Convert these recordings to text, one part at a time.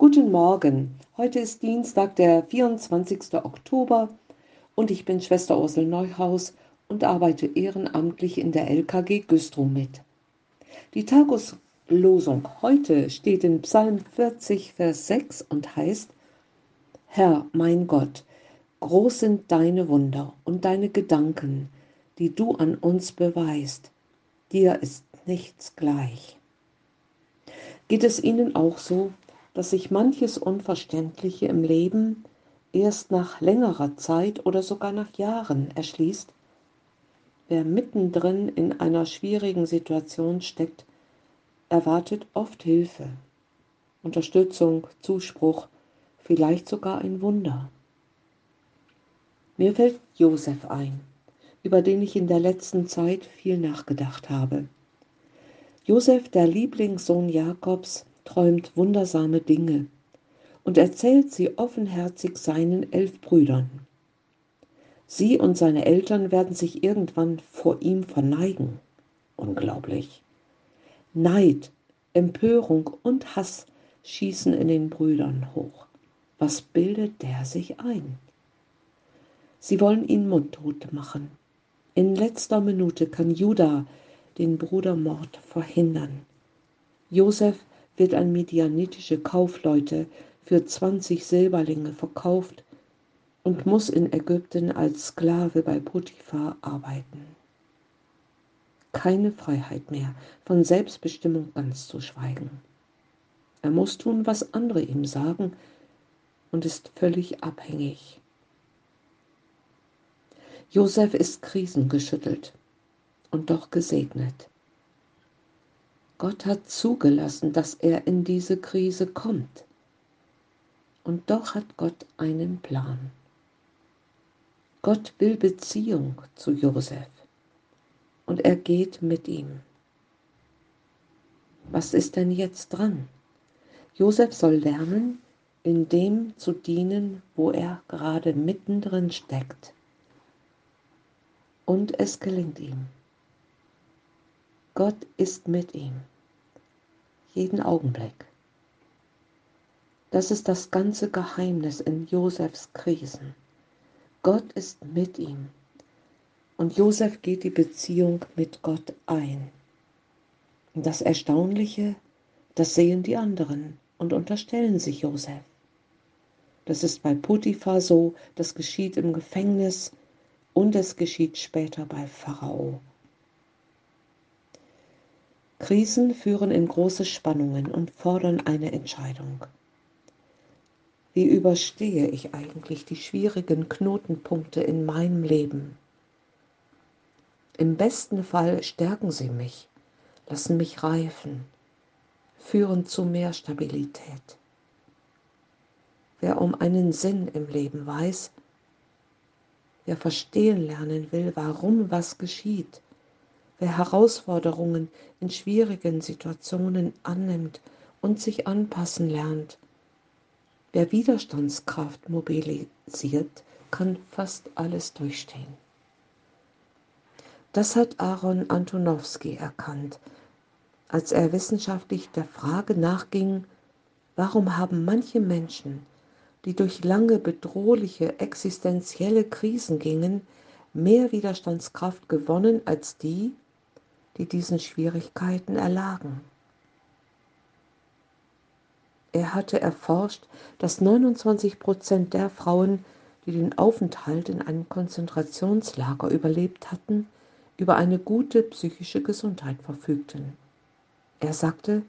Guten Morgen. Heute ist Dienstag, der 24. Oktober und ich bin Schwester Ursel Neuhaus und arbeite ehrenamtlich in der LKG Güstrow mit. Die Tageslosung heute steht in Psalm 40, Vers 6 und heißt, Herr, mein Gott, groß sind deine Wunder und deine Gedanken, die du an uns beweist. Dir ist nichts gleich. Geht es Ihnen auch so, dass sich manches Unverständliche im Leben erst nach längerer Zeit oder sogar nach Jahren erschließt? Wer mittendrin in einer schwierigen Situation steckt, erwartet oft Hilfe, Unterstützung, Zuspruch, vielleicht sogar ein Wunder. Mir fällt Josef ein, über den ich in der letzten Zeit viel nachgedacht habe. Josef, der Lieblingssohn Jakobs, träumt wundersame Dinge und erzählt sie offenherzig seinen elf Brüdern. Sie und seine Eltern werden sich irgendwann vor ihm verneigen. Unglaublich. Neid, Empörung und Hass schießen in den Brüdern hoch. Was bildet der sich ein? Sie wollen ihn mundtot machen. In letzter Minute kann Judah den Brudermord verhindern. Josef wird an medianitische Kaufleute für 20 Silberlinge verkauft und muss in Ägypten als Sklave bei Potiphar arbeiten. Keine Freiheit mehr, von Selbstbestimmung ganz zu schweigen. Er muss tun, was andere ihm sagen und ist völlig abhängig. Josef ist krisengeschüttelt und doch gesegnet. Gott hat zugelassen, dass er in diese Krise kommt. Und doch hat Gott einen Plan. Gott will Beziehung zu Josef und er geht mit ihm. Was ist denn jetzt dran? Josef soll lernen, in dem zu dienen, wo er gerade mittendrin steckt. Und es gelingt ihm. Gott ist mit ihm, jeden Augenblick. Das ist das ganze Geheimnis in Josefs Krisen. Gott ist mit ihm und Josef geht die Beziehung mit Gott ein. Das Erstaunliche, das sehen die anderen und unterstellen sich Josef. Das ist bei Potiphar so, das geschieht im Gefängnis und es geschieht später bei Pharao. Krisen führen in große Spannungen und fordern eine Entscheidung. Wie überstehe ich eigentlich die schwierigen Knotenpunkte in meinem Leben? Im besten Fall stärken sie mich, lassen mich reifen, führen zu mehr Stabilität. Wer um einen Sinn im Leben weiß, wer verstehen lernen will, warum was geschieht, wer Herausforderungen in schwierigen Situationen annimmt und sich anpassen lernt. Wer Widerstandskraft mobilisiert, kann fast alles durchstehen. Das hat Aaron Antonowski erkannt, als er wissenschaftlich der Frage nachging, warum haben manche Menschen, die durch lange bedrohliche existenzielle Krisen gingen, mehr Widerstandskraft gewonnen als die, die diesen Schwierigkeiten erlagen. Er hatte erforscht, dass 29 Prozent der Frauen, die den Aufenthalt in einem Konzentrationslager überlebt hatten, über eine gute psychische Gesundheit verfügten. Er sagte,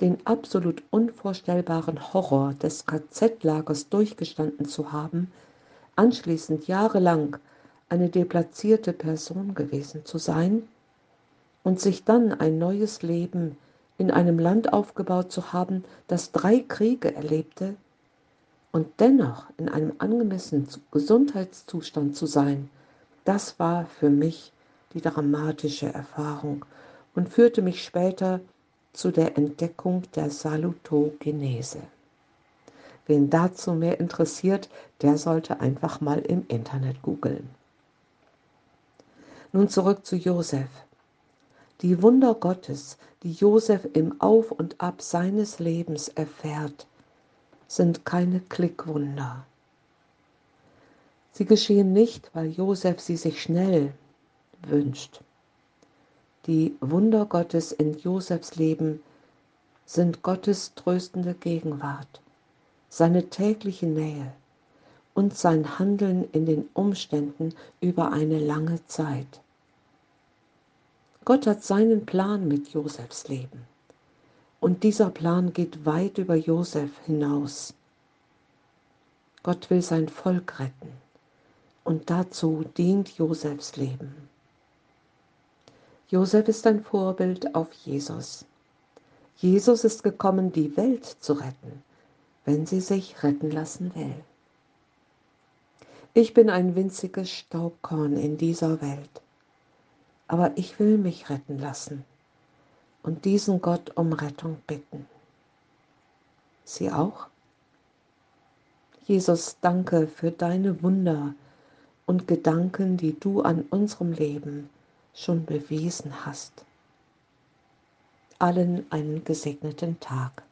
den absolut unvorstellbaren Horror des KZ-Lagers durchgestanden zu haben, anschließend jahrelang eine deplatzierte Person gewesen zu sein, und sich dann ein neues Leben in einem Land aufgebaut zu haben, das drei Kriege erlebte und dennoch in einem angemessenen Gesundheitszustand zu sein, das war für mich die dramatische Erfahrung und führte mich später zu der Entdeckung der Salutogenese. Wen dazu mehr interessiert, der sollte einfach mal im Internet googeln. Nun zurück zu Josef. Die Wunder Gottes, die Josef im Auf und Ab seines Lebens erfährt, sind keine Klickwunder. Sie geschehen nicht, weil Josef sie sich schnell wünscht. Die Wunder Gottes in Josefs Leben sind Gottes tröstende Gegenwart, seine tägliche Nähe und sein Handeln in den Umständen über eine lange Zeit. Gott hat seinen Plan mit Josefs Leben. Und dieser Plan geht weit über Josef hinaus. Gott will sein Volk retten und dazu dient Josefs Leben. Josef ist ein Vorbild auf Jesus. Jesus ist gekommen, die Welt zu retten, wenn sie sich retten lassen will. Ich bin ein winziges Staubkorn in dieser Welt, aber ich will mich retten lassen und diesen Gott um Rettung bitten. Sie auch? Jesus, danke für deine Wunder, und Gedanken, die du an unserem Leben schon bewiesen hast. Allen einen gesegneten Tag.